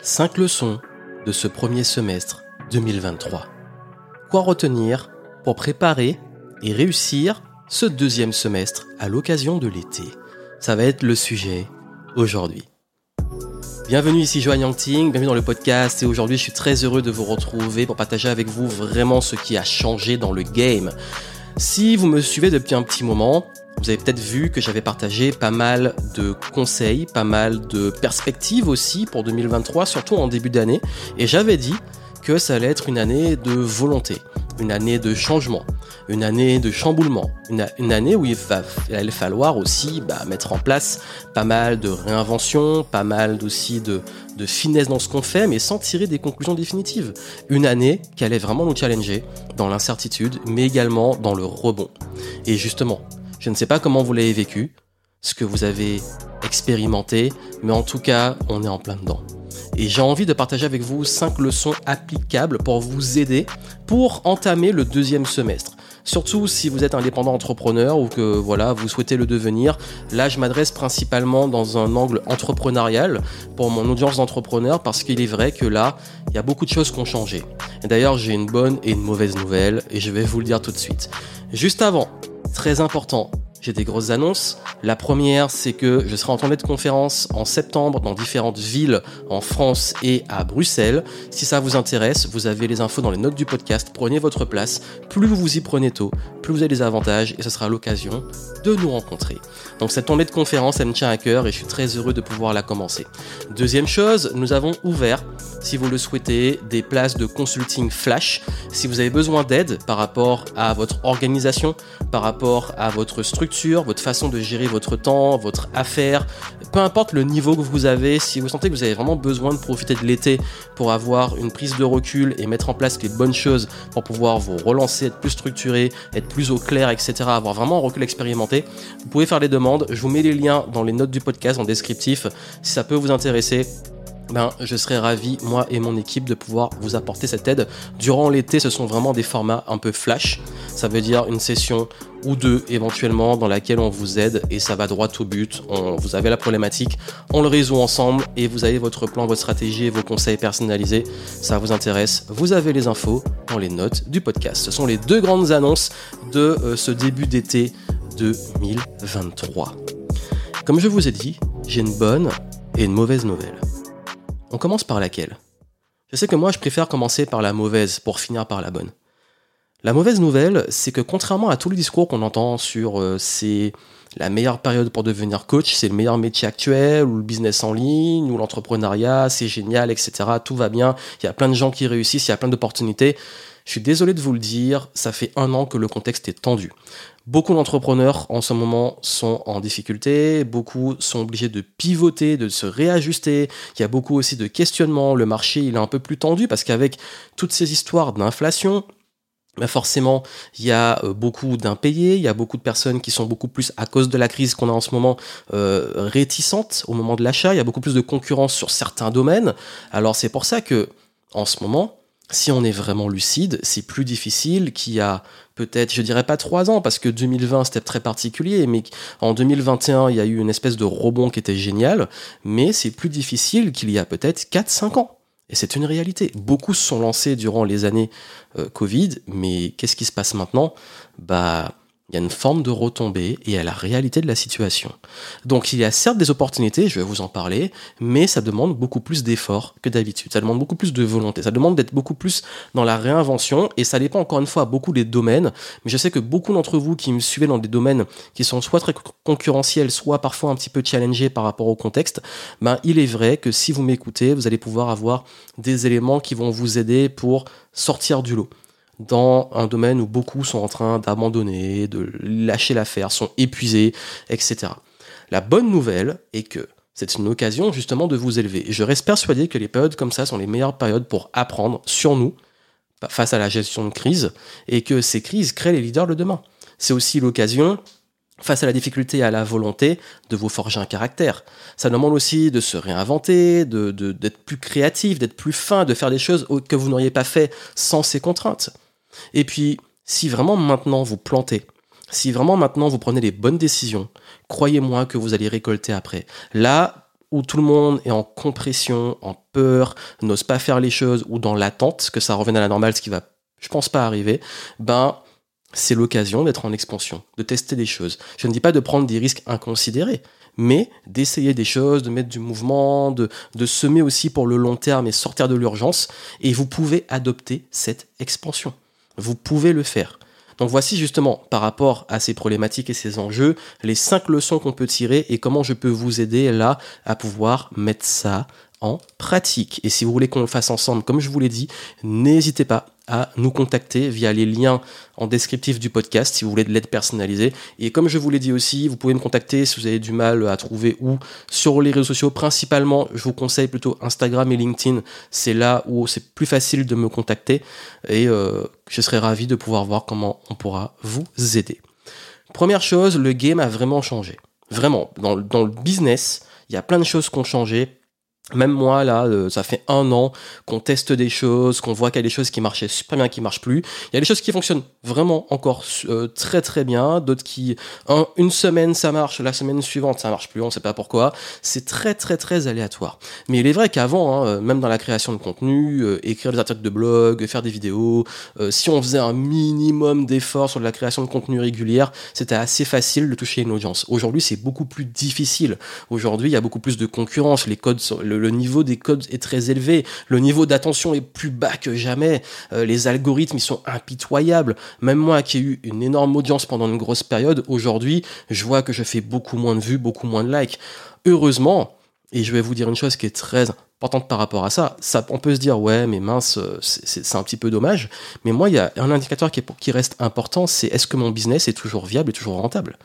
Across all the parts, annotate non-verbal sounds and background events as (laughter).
5 leçons de ce premier semestre 2023. Quoi retenir pour préparer et réussir ce deuxième semestre à l'occasion de l'été? Ça va être le sujet aujourd'hui. Bienvenue ici Joanne Yangting, bienvenue dans le podcast et aujourd'hui je suis très heureux de vous retrouver pour partager avec vous vraiment ce qui a changé dans le game. Si vous me suivez depuis un petit moment, vous avez peut-être vu que j'avais partagé pas mal de conseils, pas mal de perspectives aussi pour 2023, surtout en début d'année. Et j'avais dit que ça allait être une année de volonté, une année de changement, une année de chamboulement, une, année où il, va, falloir aussi bah, mettre en place pas mal de réinvention, pas mal aussi de, de finesse dans ce qu'on fait, mais sans tirer des conclusions définitives. Une année qui allait vraiment nous challenger dans l'incertitude, mais également dans le rebond. Et justement, je ne sais pas comment vous l'avez vécu, ce que vous avez expérimenté, mais en tout cas, on est en plein dedans. Et j'ai envie de partager avec vous 5 leçons applicables pour vous aider pour entamer le deuxième semestre. Surtout si vous êtes indépendant entrepreneur ou que voilà, vous souhaitez le devenir. Là, je m'adresse principalement dans un angle entrepreneurial pour mon audience d'entrepreneurs parce qu'il est vrai que là, il y a beaucoup de choses qui ont changé. D'ailleurs, j'ai une bonne et une mauvaise nouvelle et je vais vous le dire tout de suite. Juste avant, Très important, j'ai des grosses annonces. La première, c'est que je serai en tournée de conférence en septembre dans différentes villes en France et à Bruxelles. Si ça vous intéresse, vous avez les infos dans les notes du podcast. Prenez votre place. Plus vous vous y prenez tôt, plus vous avez des avantages et ce sera l'occasion de nous rencontrer. Donc cette tournée de conférence, elle me tient à cœur et je suis très heureux de pouvoir la commencer. Deuxième chose, nous avons ouvert, si vous le souhaitez, des places de consulting flash. Si vous avez besoin d'aide par rapport à votre organisation, par rapport à votre structure, votre façon de gérer votre temps, votre affaire, peu importe le niveau que vous avez, si vous sentez que vous avez vraiment besoin de profiter de l'été pour avoir une prise de recul et mettre en place les bonnes choses pour pouvoir vous relancer, être plus structuré, être plus au clair, etc., avoir vraiment un recul expérimenté, vous pouvez faire les demandes. Je vous mets les liens dans les notes du podcast en descriptif si ça peut vous intéresser ben, je serais ravi, moi et mon équipe, de pouvoir vous apporter cette aide. Durant l'été, ce sont vraiment des formats un peu flash. Ça veut dire une session ou deux éventuellement dans laquelle on vous aide et ça va droit au but. Vous avez la problématique, on le résout ensemble et vous avez votre plan, votre stratégie et vos conseils personnalisés. Ça vous intéresse Vous avez les infos dans les notes du podcast. Ce sont les deux grandes annonces de euh, ce début d'été 2023. Comme je vous ai dit, j'ai une bonne et une mauvaise nouvelle. On commence par laquelle? Je sais que moi, je préfère commencer par la mauvaise pour finir par la bonne. La mauvaise nouvelle, c'est que contrairement à tous les discours qu'on entend sur euh, c'est la meilleure période pour devenir coach, c'est le meilleur métier actuel, ou le business en ligne, ou l'entrepreneuriat, c'est génial, etc. Tout va bien, il y a plein de gens qui réussissent, il y a plein d'opportunités. Je suis désolé de vous le dire, ça fait un an que le contexte est tendu. Beaucoup d'entrepreneurs en ce moment sont en difficulté, beaucoup sont obligés de pivoter, de se réajuster. Il y a beaucoup aussi de questionnements. Le marché il est un peu plus tendu parce qu'avec toutes ces histoires d'inflation, forcément, il y a euh, beaucoup d'impayés, il y a beaucoup de personnes qui sont beaucoup plus, à cause de la crise qu'on a en ce moment, euh, réticentes au moment de l'achat, il y a beaucoup plus de concurrence sur certains domaines. Alors c'est pour ça que, en ce moment, si on est vraiment lucide, c'est plus difficile qu'il y a peut-être, je dirais pas trois ans, parce que 2020 c'était très particulier, mais en 2021 il y a eu une espèce de rebond qui était génial, mais c'est plus difficile qu'il y a peut-être 4-5 ans. Et c'est une réalité. Beaucoup se sont lancés durant les années euh, Covid, mais qu'est-ce qui se passe maintenant? Bah, il y a une forme de retombée et à la réalité de la situation. Donc il y a certes des opportunités, je vais vous en parler, mais ça demande beaucoup plus d'efforts que d'habitude. Ça demande beaucoup plus de volonté. Ça demande d'être beaucoup plus dans la réinvention et ça dépend encore une fois beaucoup des domaines. Mais je sais que beaucoup d'entre vous qui me suivez dans des domaines qui sont soit très concurrentiels, soit parfois un petit peu challengés par rapport au contexte, ben il est vrai que si vous m'écoutez, vous allez pouvoir avoir des éléments qui vont vous aider pour sortir du lot dans un domaine où beaucoup sont en train d'abandonner, de lâcher l'affaire, sont épuisés, etc. La bonne nouvelle est que c'est une occasion justement de vous élever. Je reste persuadé que les périodes comme ça sont les meilleures périodes pour apprendre sur nous face à la gestion de crise et que ces crises créent les leaders de demain. C'est aussi l'occasion face à la difficulté et à la volonté de vous forger un caractère. Ça demande aussi de se réinventer, d'être de, plus créatif, d'être plus fin, de faire des choses que vous n'auriez pas fait sans ces contraintes. Et puis, si vraiment maintenant vous plantez, si vraiment maintenant vous prenez les bonnes décisions, croyez-moi que vous allez récolter après. Là, où tout le monde est en compression, en peur, n'ose pas faire les choses ou dans l'attente que ça revienne à la normale, ce qui va, je pense pas arriver, ben, c'est l'occasion d'être en expansion, de tester des choses. Je ne dis pas de prendre des risques inconsidérés, mais d'essayer des choses, de mettre du mouvement, de, de semer aussi pour le long terme et sortir de l'urgence. Et vous pouvez adopter cette expansion. Vous pouvez le faire. Donc voici justement, par rapport à ces problématiques et ces enjeux, les cinq leçons qu'on peut tirer et comment je peux vous aider là à pouvoir mettre ça en pratique. Et si vous voulez qu'on le fasse ensemble, comme je vous l'ai dit, n'hésitez pas à nous contacter via les liens en descriptif du podcast si vous voulez de l'aide personnalisée. Et comme je vous l'ai dit aussi, vous pouvez me contacter si vous avez du mal à trouver où sur les réseaux sociaux. Principalement, je vous conseille plutôt Instagram et LinkedIn. C'est là où c'est plus facile de me contacter et euh, je serai ravi de pouvoir voir comment on pourra vous aider. Première chose, le game a vraiment changé. Vraiment, dans, dans le business, il y a plein de choses qui ont changé même moi, là, euh, ça fait un an qu'on teste des choses, qu'on voit qu'il y a des choses qui marchaient super bien, qui marchent plus. Il y a des choses qui fonctionnent vraiment encore euh, très très bien, d'autres qui, une semaine ça marche, la semaine suivante ça marche plus, on sait pas pourquoi. C'est très très très aléatoire. Mais il est vrai qu'avant, hein, euh, même dans la création de contenu, écrire des articles de blog, faire des vidéos, si on faisait un minimum d'efforts sur la création de contenu régulière, c'était assez facile de toucher une audience. Aujourd'hui, c'est beaucoup plus difficile. Aujourd'hui, il y a beaucoup plus de concurrence. Les codes, le, le, niveau des codes est très élevé, le niveau d'attention est plus bas que jamais, euh, les algorithmes sont impitoyables. Même moi qui ai eu une énorme audience pendant une grosse période, aujourd'hui je vois que je fais beaucoup moins de vues, beaucoup moins de likes. Heureusement, et je vais vous dire une chose qui est très importante par rapport à ça, ça on peut se dire ouais mais mince c'est un petit peu dommage, mais moi il y a un indicateur qui, qui reste important, c'est est-ce que mon business est toujours viable et toujours rentable?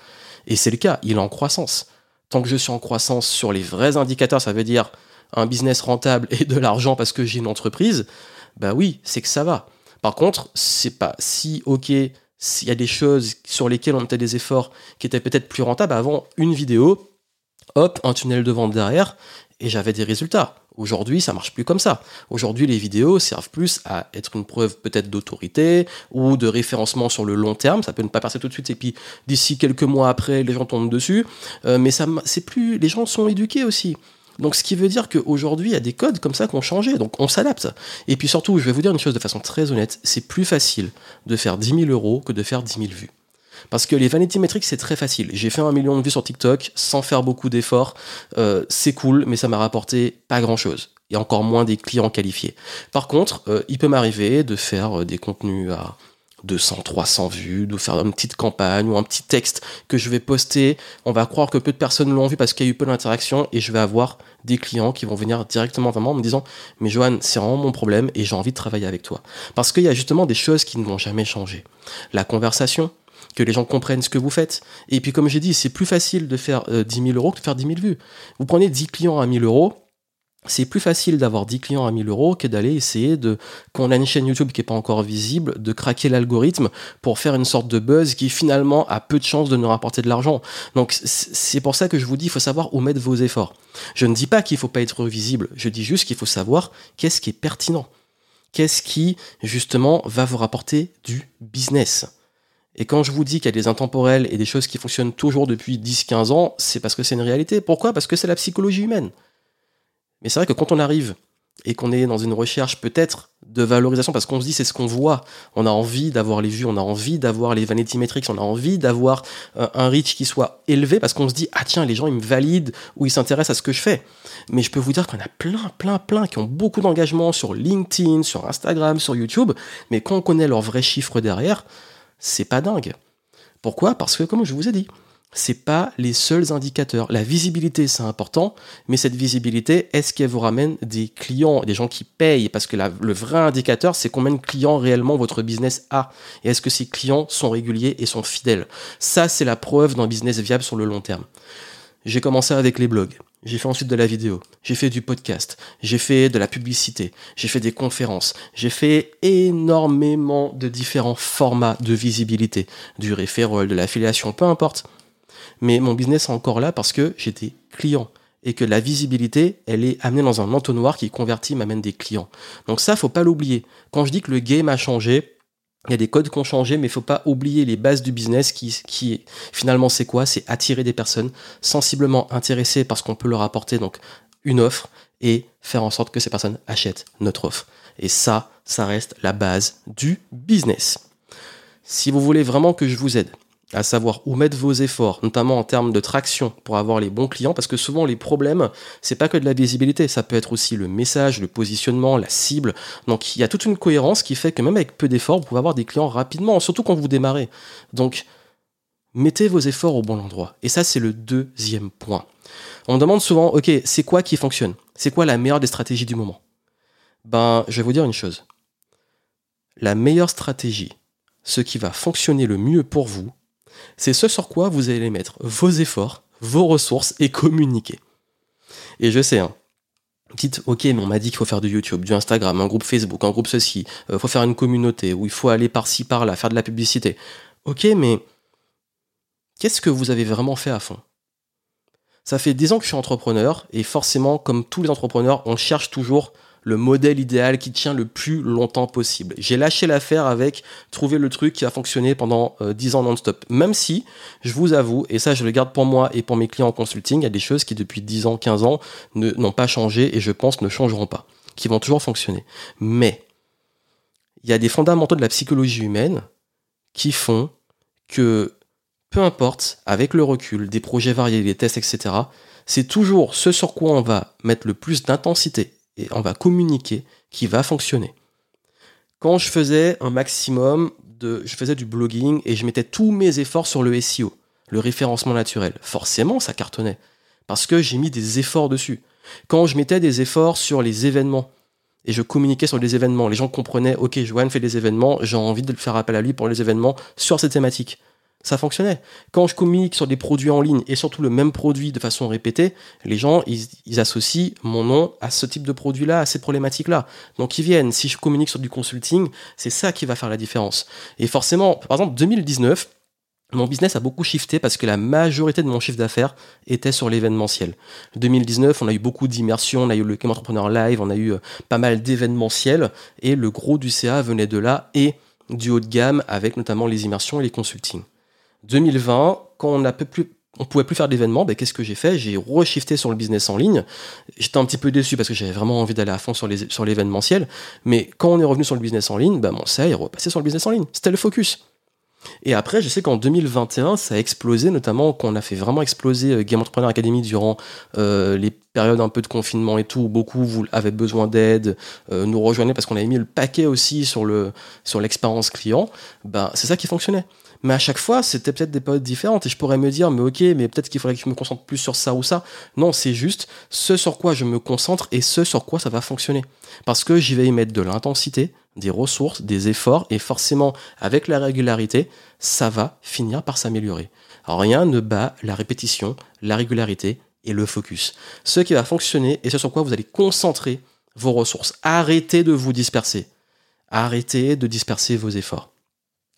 Et c'est le cas, il est en croissance. Tant que je suis en croissance sur les vrais indicateurs, ça veut dire un business rentable et de l'argent parce que j'ai une entreprise, bah oui, c'est que ça va. Par contre, c'est pas si ok, s'il y a des choses sur lesquelles on mettait des efforts qui étaient peut-être plus rentables avant une vidéo, hop, un tunnel de vente derrière, et j'avais des résultats. Aujourd'hui, ça marche plus comme ça. Aujourd'hui, les vidéos servent plus à être une preuve peut-être d'autorité ou de référencement sur le long terme. Ça peut ne pas passer tout de suite et puis d'ici quelques mois après, les gens tombent dessus. Euh, mais ça, c'est plus, les gens sont éduqués aussi. Donc ce qui veut dire qu'aujourd'hui, il y a des codes comme ça qui ont changé, donc on s'adapte. Et puis surtout, je vais vous dire une chose de façon très honnête, c'est plus facile de faire 10 000 euros que de faire 10 000 vues. Parce que les vanity metrics, c'est très facile. J'ai fait un million de vues sur TikTok sans faire beaucoup d'efforts. Euh, c'est cool, mais ça m'a rapporté pas grand-chose. Et encore moins des clients qualifiés. Par contre, euh, il peut m'arriver de faire euh, des contenus à 200, 300 vues, de faire une petite campagne ou un petit texte que je vais poster. On va croire que peu de personnes l'ont vu parce qu'il y a eu peu d'interactions et je vais avoir des clients qui vont venir directement vers moi en me disant Mais Johan, c'est vraiment mon problème et j'ai envie de travailler avec toi. Parce qu'il y a justement des choses qui ne vont jamais changer. La conversation, que les gens comprennent ce que vous faites. Et puis, comme j'ai dit, c'est plus facile de faire 10 euh, 000 euros que de faire 10 000 vues. Vous prenez 10 clients à 1000 euros, c'est plus facile d'avoir 10 clients à 1000 euros que d'aller essayer de, quand on a une chaîne YouTube qui n'est pas encore visible, de craquer l'algorithme pour faire une sorte de buzz qui finalement a peu de chances de nous rapporter de l'argent. Donc c'est pour ça que je vous dis, il faut savoir où mettre vos efforts. Je ne dis pas qu'il ne faut pas être visible, je dis juste qu'il faut savoir qu'est-ce qui est pertinent. Qu'est-ce qui, justement, va vous rapporter du business. Et quand je vous dis qu'il y a des intemporels et des choses qui fonctionnent toujours depuis 10-15 ans, c'est parce que c'est une réalité. Pourquoi? Parce que c'est la psychologie humaine. Mais c'est vrai que quand on arrive et qu'on est dans une recherche peut-être de valorisation, parce qu'on se dit c'est ce qu'on voit, on a envie d'avoir les vues, on a envie d'avoir les vanity metrics, on a envie d'avoir euh, un reach qui soit élevé, parce qu'on se dit ah tiens les gens ils me valident ou ils s'intéressent à ce que je fais. Mais je peux vous dire qu'on a plein, plein, plein qui ont beaucoup d'engagement sur LinkedIn, sur Instagram, sur YouTube, mais quand on connaît leurs vrais chiffres derrière, c'est pas dingue. Pourquoi? Parce que comme je vous ai dit, c'est pas les seuls indicateurs. La visibilité, c'est important, mais cette visibilité, est-ce qu'elle vous ramène des clients, des gens qui payent? Parce que le vrai indicateur, c'est combien de clients réellement votre business a. Et est-ce que ces clients sont réguliers et sont fidèles? Ça, c'est la preuve d'un business viable sur le long terme. J'ai commencé avec les blogs. J'ai fait ensuite de la vidéo, j'ai fait du podcast, j'ai fait de la publicité, j'ai fait des conférences, j'ai fait énormément de différents formats de visibilité, du referral, de l'affiliation, peu importe mais mon business est encore là parce que j'ai des clients et que la visibilité, elle est amenée dans un entonnoir qui convertit, m'amène des clients. Donc ça, faut pas l'oublier. Quand je dis que le game a changé, Il y a des codes qui ont changé, mais il faut pas oublier les bases du business qui, qui finalement, c'est quoi? C'est attirer des personnes sensiblement intéressées parce qu'on peut leur apporter donc une offre et faire en sorte que ces personnes achètent notre offre. Et ça, ça reste la base du business. Si vous voulez vraiment que je vous aide à savoir où mettre vos efforts, notamment en termes de traction pour avoir les bons clients, parce que souvent les problèmes, c'est pas que de la visibilité, ça peut être aussi le message, le positionnement, la cible. Donc il y a toute une cohérence qui fait que même avec peu d'efforts, vous pouvez avoir des clients rapidement, surtout quand vous démarrez. Donc mettez vos efforts au bon endroit. Et ça, c'est le deuxième point. On demande souvent, ok, c'est quoi qui fonctionne? C'est quoi la meilleure des stratégies du moment? Ben, je vais vous dire une chose. La meilleure stratégie, ce qui va fonctionner le mieux pour vous, c'est ce sur quoi vous allez mettre vos efforts, vos ressources et communiquer. Et je sais, hein, dites, ok, mais on m'a dit qu'il faut faire du YouTube, du Instagram, un groupe Facebook, un groupe ceci, il euh, faut faire une communauté, où il faut aller par-ci, par-là, faire de la publicité. Ok, mais qu'est-ce que vous avez vraiment fait à fond? Ça fait 10 ans que je suis entrepreneur, et forcément, comme tous les entrepreneurs, on cherche toujours le modèle idéal qui tient le plus longtemps possible. J'ai lâché l'affaire avec trouver le truc qui a fonctionné pendant 10 euh, ans non-stop. Même si, je vous avoue, et ça je le garde pour moi et pour mes clients en consulting, il y a des choses qui depuis 10 ans, 15 ans n'ont pas changé et je pense ne changeront pas, qui vont toujours fonctionner. Mais, il y a des fondamentaux de la psychologie humaine qui font que, peu importe, avec le recul, des projets variés, des tests, etc., c'est toujours ce sur quoi on va mettre le plus d'intensité et on va communiquer qui va fonctionner. Quand je faisais un maximum de, je faisais du blogging et je mettais tous mes efforts sur le SEO, le référencement naturel, forcément ça cartonnait parce que j'ai mis des efforts dessus. Quand je mettais des efforts sur les événements et je communiquais sur les événements, les gens comprenaient, ok, Joanne fait des événements, j'ai envie de faire appel à lui pour les événements sur ces thématiques ça fonctionnait. Quand je communique sur des produits en ligne et surtout le même produit de façon répétée, les gens, ils, associent mon nom à ce type de produit-là, à ces problématiques-là. Donc ils viennent. Si je communique sur du consulting, c'est ça qui va faire la différence. Et forcément, par exemple, 2019, mon business a beaucoup shifté parce que la majorité de mon chiffre d'affaires était sur l'événementiel. 2019, on a eu beaucoup d'immersion, on a eu le Game Entrepreneur Live, on a eu euh, pas mal d'événementiels et le gros du CA venait de là et du haut de gamme avec notamment les immersions et les consultings. 2020, quand on on pouvait plus faire d'événements, ben, qu'est-ce que j'ai fait? J'ai reshifté sur le business en ligne. J'étais un petit peu déçu parce que j'avais vraiment envie d'aller à fond sur, l'événementiel. Mais quand on est revenu sur le business en ligne, ben, mon ça est repassé sur le business en ligne. C'était le focus. Et après, je sais qu'en 2021, ça a explosé, notamment quand on a fait vraiment exploser euh, Game Entrepreneur Academy durant euh, les périodes un peu de confinement et tout, où beaucoup vous besoin d'aide, euh, nous rejoignaient parce qu'on avait mis le paquet aussi sur l'expérience client. Ben, c'est ça qui fonctionnait. Mais à chaque fois, c'était peut-être des périodes différentes. Et je pourrais me dire, mais ok, mais peut-être qu'il faudrait que je me concentre plus sur ça ou ça. Non, c'est juste ce sur quoi je me concentre et ce sur quoi ça va fonctionner. Parce que j'y vais y mettre de l'intensité, des ressources, des efforts, et forcément, avec la régularité, ça va finir par s'améliorer. Rien ne bat la répétition, la régularité et le focus. Ce qui va fonctionner et ce sur quoi vous allez concentrer vos ressources. Arrêtez de vous disperser. Arrêtez de disperser vos efforts.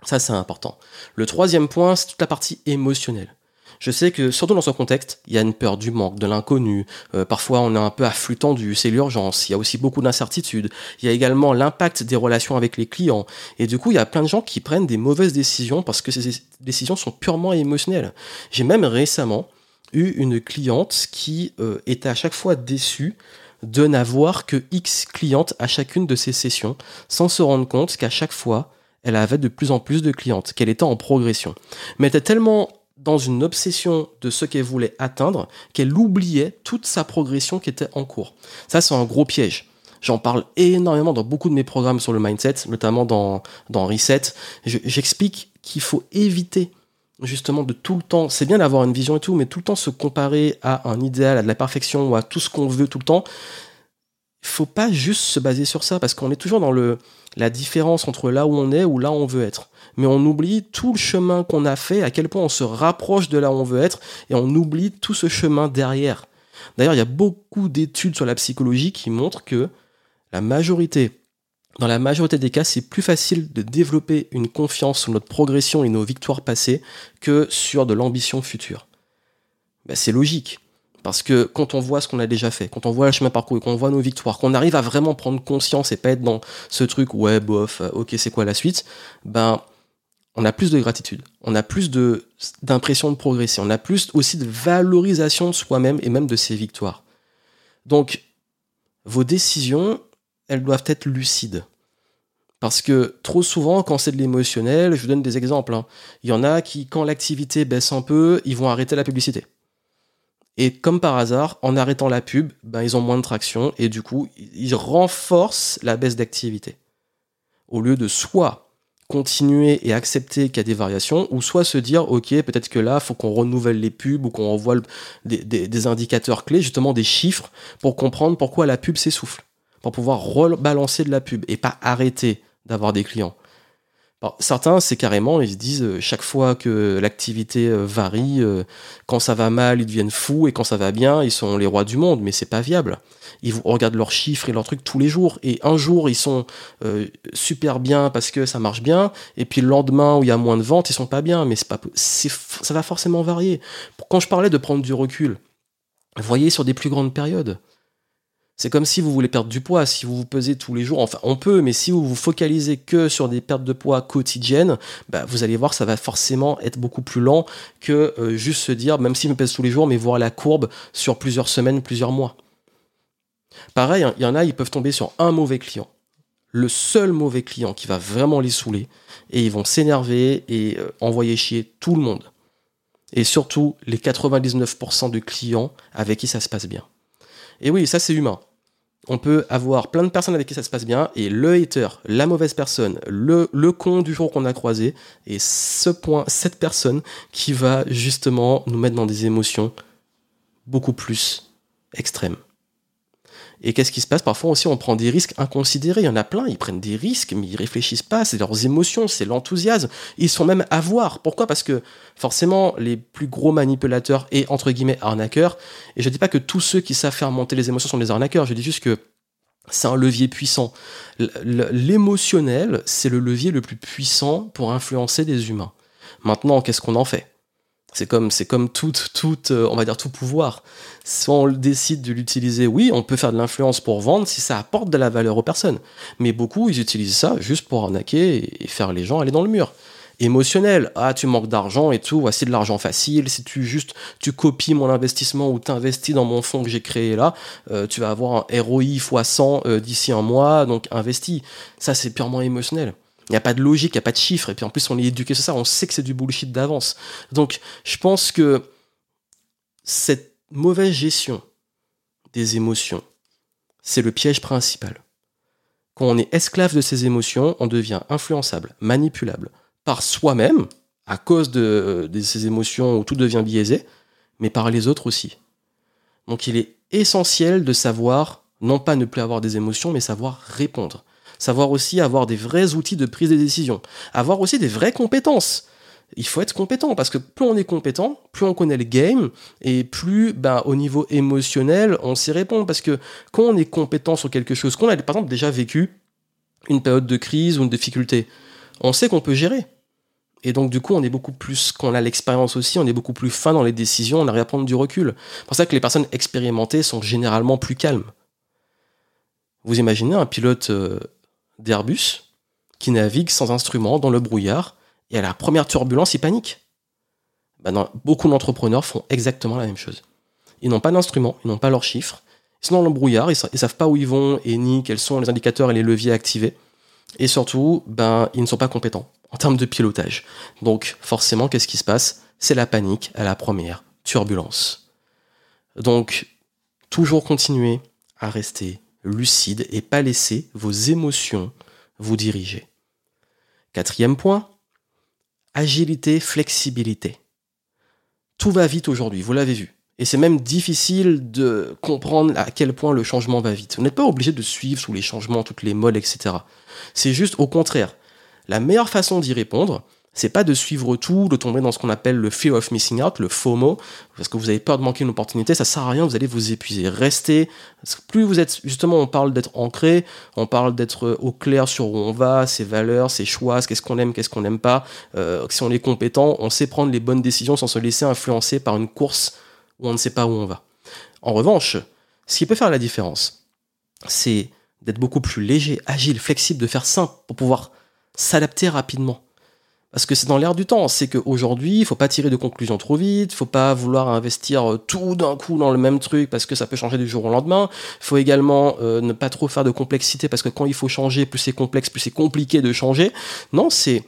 Ça, c'est important. Le troisième point, c'est toute la partie émotionnelle. Je sais que, surtout dans ce contexte, il y a une peur du manque, de l'inconnu. Euh, parfois, on est un peu à flux tendu, c'est l'urgence. Il y a aussi beaucoup d'incertitudes. Il y a également l'impact des relations avec les clients. Et du coup, il y a plein de gens qui prennent des mauvaises décisions parce que ces décisions sont purement émotionnelles. J'ai même récemment eu une cliente qui euh, était à chaque fois déçue de n'avoir que X clientes à chacune de ses sessions, sans se rendre compte qu'à chaque fois, elle avait de plus en plus de clientes, qu'elle était en progression. Mais elle était tellement dans une obsession de ce qu'elle voulait atteindre qu'elle oubliait toute sa progression qui était en cours. Ça, c'est un gros piège. J'en parle énormément dans beaucoup de mes programmes sur le mindset, notamment dans, Reset. J'explique qu'il faut éviter justement de tout le temps, c'est bien d'avoir une vision et tout, mais tout le temps se comparer à un idéal, à de la perfection ou à tout ce qu'on veut tout le temps. Faut pas juste se baser sur ça parce qu'on est toujours dans le la différence entre là où on est ou là où on veut être. Mais on oublie tout le chemin qu'on a fait, à quel point on se rapproche de là où on veut être, et on oublie tout ce chemin derrière. D'ailleurs, il y a beaucoup d'études sur la psychologie qui montrent que la majorité, dans la majorité des cas, c'est plus facile de développer une confiance sur notre progression et nos victoires passées que sur de l'ambition future. Ben, c'est logique. Parce que quand on voit ce qu'on a déjà fait, quand on voit le chemin parcouru, qu'on voit nos victoires, qu'on arrive à vraiment prendre conscience et pas être dans ce truc, ouais, bof, ok, c'est quoi la suite, ben, on a plus de gratitude, on a plus de, d'impression de progresser, on a plus aussi de valorisation de soi-même et même de ses victoires. Donc, vos décisions, elles doivent être lucides. Parce que trop souvent, quand c'est de l'émotionnel, je vous donne des exemples. Hein. Il y en a qui, quand l'activité baisse un peu, ils vont arrêter la publicité. Et comme par hasard, en arrêtant la pub, ben, ils ont moins de traction et du coup, ils renforcent la baisse d'activité. Au lieu de soit continuer et accepter qu'il y a des variations, ou soit se dire, ok, peut-être que là, faut qu'on renouvelle les pubs ou qu'on envoie des, indicateurs clés, justement des chiffres, pour comprendre pourquoi la pub s'essouffle, pour pouvoir rebalancer de la pub et pas arrêter d'avoir des clients. Certains, c'est carrément, ils se disent euh, chaque fois que l'activité euh, varie, euh, quand ça va mal, ils deviennent fous, et quand ça va bien, ils sont les rois du monde, mais c'est pas viable. Ils regardent leurs chiffres et leurs trucs tous les jours, et un jour ils sont super bien parce que ça marche bien, et puis le lendemain où il y a moins de ventes, ils sont pas bien, mais pas, ça va forcément varier. Quand je parlais de prendre du recul, voyez sur des plus grandes périodes. C'est comme si vous voulez perdre du poids, si vous vous pesez tous les jours, enfin on peut, mais si vous vous focalisez que sur des pertes de poids quotidiennes, bah, vous allez voir ça va forcément être beaucoup plus lent que euh, juste se dire, même si je me pèse tous les jours, mais voir la courbe sur plusieurs semaines, plusieurs mois. Pareil, hein, il y en a, ils peuvent tomber sur un mauvais client. Le seul mauvais client qui va vraiment les saouler, et ils vont s'énerver et euh, envoyer chier tout le monde. Et surtout les 99% de clients avec qui ça se passe bien. Et oui, ça c'est humain. On peut avoir plein de personnes avec qui ça se passe bien, et le hater, la mauvaise personne, le, con du jour qu'on a croisé, et ce point, cette personne qui va justement nous mettre dans des émotions beaucoup plus extrêmes. Et qu'est-ce qui se passe? Parfois aussi, on prend des risques inconsidérés. Il y en a plein, ils prennent des risques, mais ils réfléchissent pas. C'est leurs émotions, c'est l'enthousiasme. Ils sont même à voir. Pourquoi? Parce que forcément, les plus gros manipulateurs et entre guillemets arnaqueurs, et je dis pas que tous ceux qui savent faire monter les émotions sont des arnaqueurs, je dis juste que c'est un levier puissant. L'émotionnel, c'est le levier le plus puissant pour influencer des humains. Maintenant, qu'est-ce qu'on en fait? C'est comme, c'est comme tout, tout, euh, on va dire tout pouvoir. Si on décide de l'utiliser, oui, on peut faire de l'influence pour vendre si ça apporte de la valeur aux personnes. Mais beaucoup, ils utilisent ça juste pour arnaquer et faire les gens aller dans le mur. Émotionnel, ah tu manques d'argent et tout, voici de l'argent facile. Si tu juste tu copies mon investissement ou t'investis dans mon fonds que j'ai créé là, euh, tu vas avoir un ROI x 100 euh, d'ici un mois, donc investis. Ça c'est purement émotionnel. Il n'y a pas de logique, il n'y a pas de chiffres. Et puis en plus, on est éduqué sur ça, on sait que c'est du bullshit d'avance. Donc, je pense que cette mauvaise gestion des émotions, c'est le piège principal. Quand on est esclave de ses émotions, on devient influençable, manipulable par soi-même, à cause de, ces émotions où tout devient biaisé, mais par les autres aussi. Donc il est essentiel de savoir, non pas ne plus avoir des émotions, mais savoir répondre savoir aussi avoir des vrais outils de prise de décision, avoir aussi des vraies compétences. Il faut être compétent parce que plus on est compétent, plus on connaît le game et plus ben, au niveau émotionnel on sait répondre. Parce que quand on est compétent sur quelque chose, qu'on a par exemple déjà vécu une période de crise ou une difficulté, on sait qu'on peut gérer. Et donc, du coup, on est beaucoup plus, quand on a l'expérience aussi, on est beaucoup plus fin dans les décisions, on arrive à prendre du recul. C'est pour ça que les personnes expérimentées sont généralement plus calmes. Vous imaginez un pilote euh, d'Airbus qui navigue sans instrument dans le brouillard et à la première turbulence, il panique. Ben beaucoup d'entrepreneurs font exactement la même chose. Ils n'ont pas d'instrument, ils n'ont pas leurs chiffres, ils sont dans le brouillard, ils, ne savent pas où ils vont et ni quels sont les indicateurs et les leviers activés. Et surtout, ben, ils ne sont pas compétents en termes de pilotage. Donc forcément, qu'est-ce qui se passe? C'est la panique à la première turbulence. Donc, toujours continuer à rester lucide et pas laisser vos émotions vous diriger. Quatrième point, agilité, flexibilité. Tout va vite aujourd'hui, vous l'avez vu. Et c'est même difficile de comprendre à quel point le changement va vite. Vous n'êtes pas obligé de suivre tous les changements, toutes les modes, etc. C'est juste au contraire. La meilleure façon d'y répondre, c'est pas de suivre tout, de tomber dans ce qu'on appelle le fear of missing out, le FOMO, parce que vous avez peur de manquer une opportunité, ça sert à rien, vous allez vous épuiser. Restez, plus vous êtes, justement, on parle d'être ancré, on parle d'être au clair sur où on va, ses valeurs, ses choix, qu'est-ce qu'on aime, qu'est-ce qu'on n'aime pas. Euh, si on est compétent, on sait prendre les bonnes décisions sans se laisser influencer par une course où on ne sait pas où on va. En revanche, ce qui peut faire la différence, c'est d'être beaucoup plus léger, agile, flexible, de faire simple pour pouvoir s'adapter rapidement. Parce que c'est dans l'air du temps. C'est qu'aujourd'hui, il faut pas tirer de conclusions trop vite, il faut pas vouloir investir euh, tout d'un coup dans le même truc parce que ça peut changer du jour au lendemain. Il faut également euh, ne pas trop faire de complexité parce que quand il faut changer, plus c'est complexe, plus c'est compliqué de changer. Non, c'est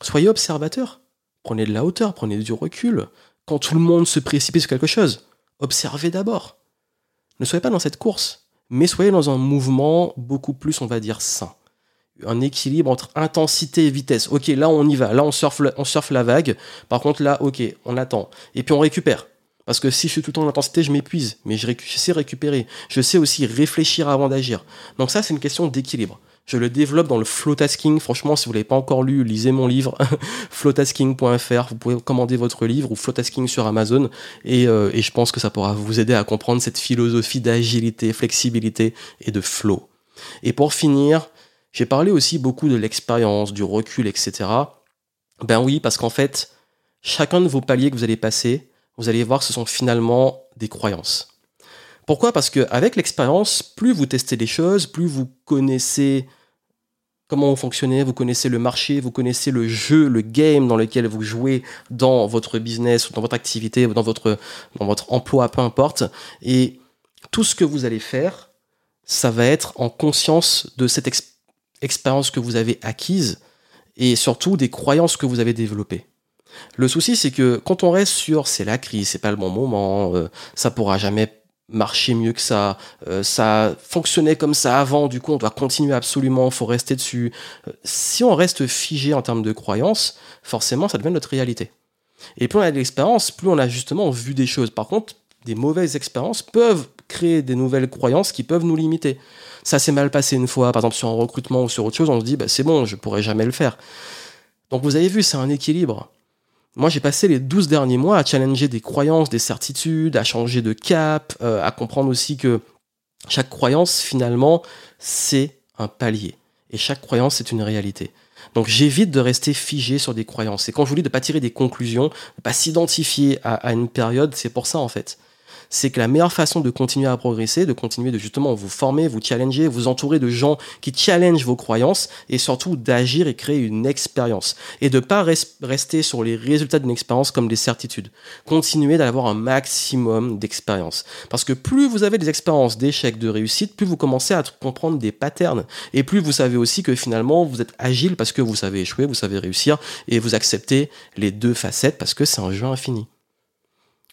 soyez observateur. Prenez de la hauteur, prenez du recul. Quand tout le monde se précipite sur quelque chose, observez d'abord. Ne soyez pas dans cette course, mais soyez dans un mouvement beaucoup plus, on va dire, sain un équilibre entre intensité et vitesse. Ok, là on y va, là on surfe, la vague. Par contre là, ok, on attend. Et puis on récupère. Parce que si je suis tout le temps en intensité, je m'épuise. Mais je, sais récupérer. Je sais aussi réfléchir avant d'agir. Donc ça, c'est une question d'équilibre. Je le développe dans le flow tasking. Franchement, si vous l'avez pas encore lu, lisez mon livre (laughs) flowtasking.fr. Vous pouvez commander votre livre ou flowtasking sur Amazon. Et, euh, et je pense que ça pourra vous aider à comprendre cette philosophie d'agilité, flexibilité et de flow. Et pour finir, j'ai parlé aussi beaucoup de l'expérience, du recul, etc. Ben oui, parce qu'en fait, chacun de vos paliers que vous allez passer, vous allez voir ce sont finalement des croyances. Pourquoi? Parce qu'avec l'expérience, plus vous testez les choses, plus vous connaissez comment vous fonctionnez, vous connaissez le marché, vous connaissez le jeu, le game dans lequel vous jouez dans votre business dans votre activité dans votre, dans votre emploi, peu importe. Et tout ce que vous allez faire, ça va être en conscience de cette expérience expériences que vous avez acquises et surtout des croyances que vous avez développées. Le souci, c'est que quand on reste sur c'est la crise, c'est pas le bon moment, euh, ça pourra jamais marcher mieux que ça, euh, ça fonctionnait comme ça avant, du coup on doit continuer absolument, faut rester dessus. Euh, si on reste figé en termes de croyances, forcément ça devient notre réalité. Et plus on a de l'expérience, plus on a justement vu des choses. Par contre, des mauvaises expériences peuvent créer des nouvelles croyances qui peuvent nous limiter ça s'est mal passé une fois, par exemple sur un recrutement ou sur autre chose, on se dit bah, c'est bon, je pourrai jamais le faire. Donc vous avez vu, c'est un équilibre. Moi, j'ai passé les 12 derniers mois à challenger des croyances, des certitudes, à changer de cap, euh, à comprendre aussi que chaque croyance, finalement, c'est un palier. Et chaque croyance, c'est une réalité. Donc j'évite de rester figé sur des croyances. Et quand je vous dis de ne pas tirer des conclusions, de ne pas s'identifier à, une période, c'est pour ça en fait c'est que la meilleure façon de continuer à progresser, de continuer de justement vous former, vous challenger, vous entourer de gens qui challengent vos croyances et surtout d'agir et créer une expérience et de pas rester sur les résultats d'une expérience comme des certitudes. Continuez d'avoir un maximum d'expérience parce que plus vous avez des expériences d'échecs, de réussite, plus vous commencez à comprendre des patterns et plus vous savez aussi que finalement vous êtes agile parce que vous savez échouer, vous savez réussir et vous acceptez les deux facettes parce que c'est un jeu infini.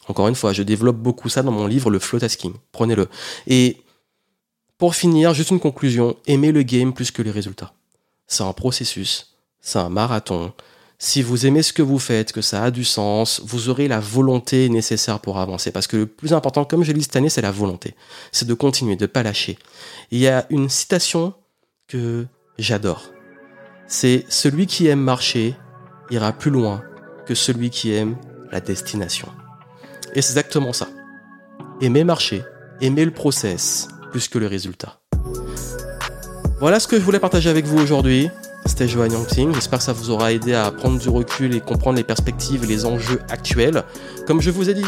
Encore une fois, je développe beaucoup ça dans mon livre, le flow tasking. Prenez-le. Et pour finir, juste une conclusion. Aimez le game plus que les résultats. C'est un processus. C'est un marathon. Si vous aimez ce que vous faites, que ça a du sens, vous aurez la volonté nécessaire pour avancer. Parce que le plus important, comme je l'ai dit cette année, c'est la volonté. C'est de continuer, de ne pas lâcher. Il y a une citation que j'adore. C'est celui qui aime marcher ira plus loin que celui qui aime la destination. Et c'est exactement ça. Aimer marcher, aimer le process, plus que le résultat. Voilà ce que je voulais partager avec vous aujourd'hui. C'était Johan Yangting. J'espère que ça vous aura aidé à prendre du recul et comprendre les perspectives et les enjeux actuels. Comme je vous ai dit,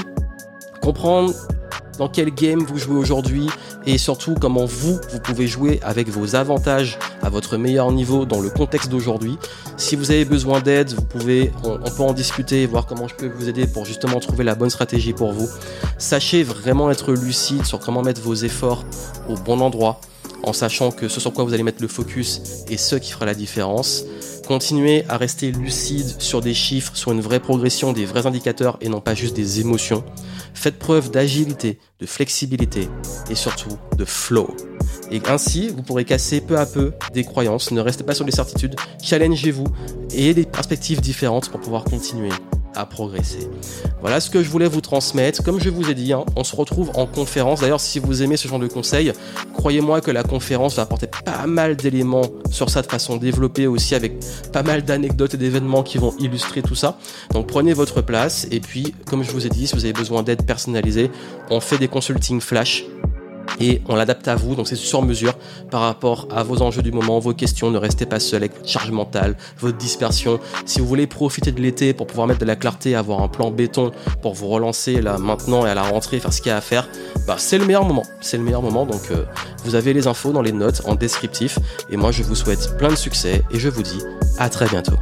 comprendre dans quel game vous jouez aujourd'hui et surtout comment vous, vous pouvez jouer avec vos avantages à votre meilleur niveau dans le contexte d'aujourd'hui. Si vous avez besoin d'aide, vous pouvez, on, peut en discuter et voir comment je peux vous aider pour justement trouver la bonne stratégie pour vous. Sachez vraiment être lucide sur comment mettre vos efforts au bon endroit en sachant que ce sur quoi vous allez mettre le focus est ce qui fera la différence. Continuez à rester lucide sur des chiffres, sur une vraie progression, des vrais indicateurs et non pas juste des émotions. Faites preuve d'agilité, de flexibilité et surtout de flow. Et ainsi, vous pourrez casser peu à peu des croyances. Ne restez pas sur des certitudes. Challengez-vous et ayez des perspectives différentes pour pouvoir continuer progresser. Voilà ce que je voulais vous transmettre. Comme je vous ai dit, hein, on se retrouve en conférence. D'ailleurs, si vous aimez ce genre de conseils, croyez-moi que la conférence va apporter pas mal d'éléments sur ça de façon développée aussi avec pas mal d'anecdotes et d'événements qui vont illustrer tout ça. Donc prenez votre place et puis, comme je vous ai dit, si vous avez besoin d'aide personnalisée, on fait des consultings flash et on l'adapte à vous, donc c'est sur mesure par rapport à vos enjeux du moment, vos questions. Ne restez pas seul avec votre charge mentale, votre dispersion. Si vous voulez profiter de l'été pour pouvoir mettre de la clarté, avoir un plan béton pour vous relancer là maintenant et à la rentrée, faire ce qu'il y a à faire, bah, c'est le meilleur moment. C'est le meilleur moment. Donc euh, vous avez les infos dans les notes en descriptif. Et moi je vous souhaite plein de succès et je vous dis à très bientôt.